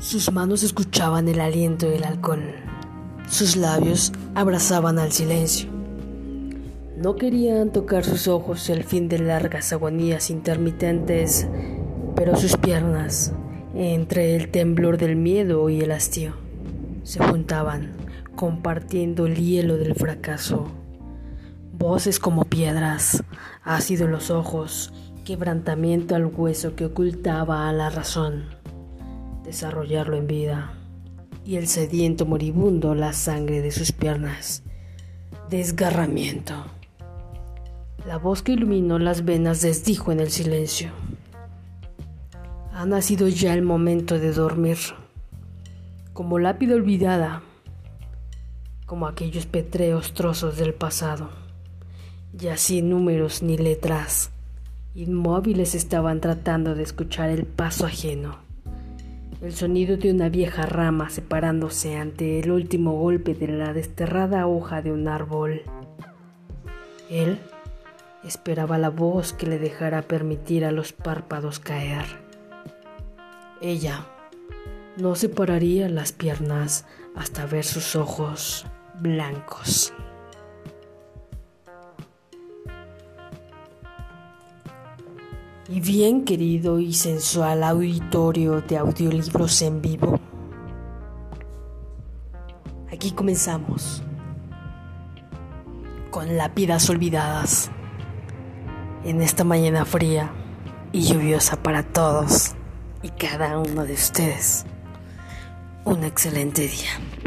Sus manos escuchaban el aliento del alcohol. Sus labios abrazaban al silencio. No querían tocar sus ojos el fin de largas agonías intermitentes, pero sus piernas, entre el temblor del miedo y el hastío, se juntaban, compartiendo el hielo del fracaso. Voces como piedras, ácido en los ojos, quebrantamiento al hueso que ocultaba a la razón. Desarrollarlo en vida y el sediento moribundo la sangre de sus piernas. Desgarramiento. La voz que iluminó las venas desdijo en el silencio. Ha nacido ya el momento de dormir. Como lápida olvidada, como aquellos petreos trozos del pasado, ya sin números ni letras, inmóviles estaban tratando de escuchar el paso ajeno el sonido de una vieja rama separándose ante el último golpe de la desterrada hoja de un árbol. Él esperaba la voz que le dejara permitir a los párpados caer. Ella no separaría las piernas hasta ver sus ojos blancos. Y bien querido y sensual auditorio de audiolibros en vivo. Aquí comenzamos con lápidas olvidadas en esta mañana fría y lluviosa para todos y cada uno de ustedes. Un excelente día.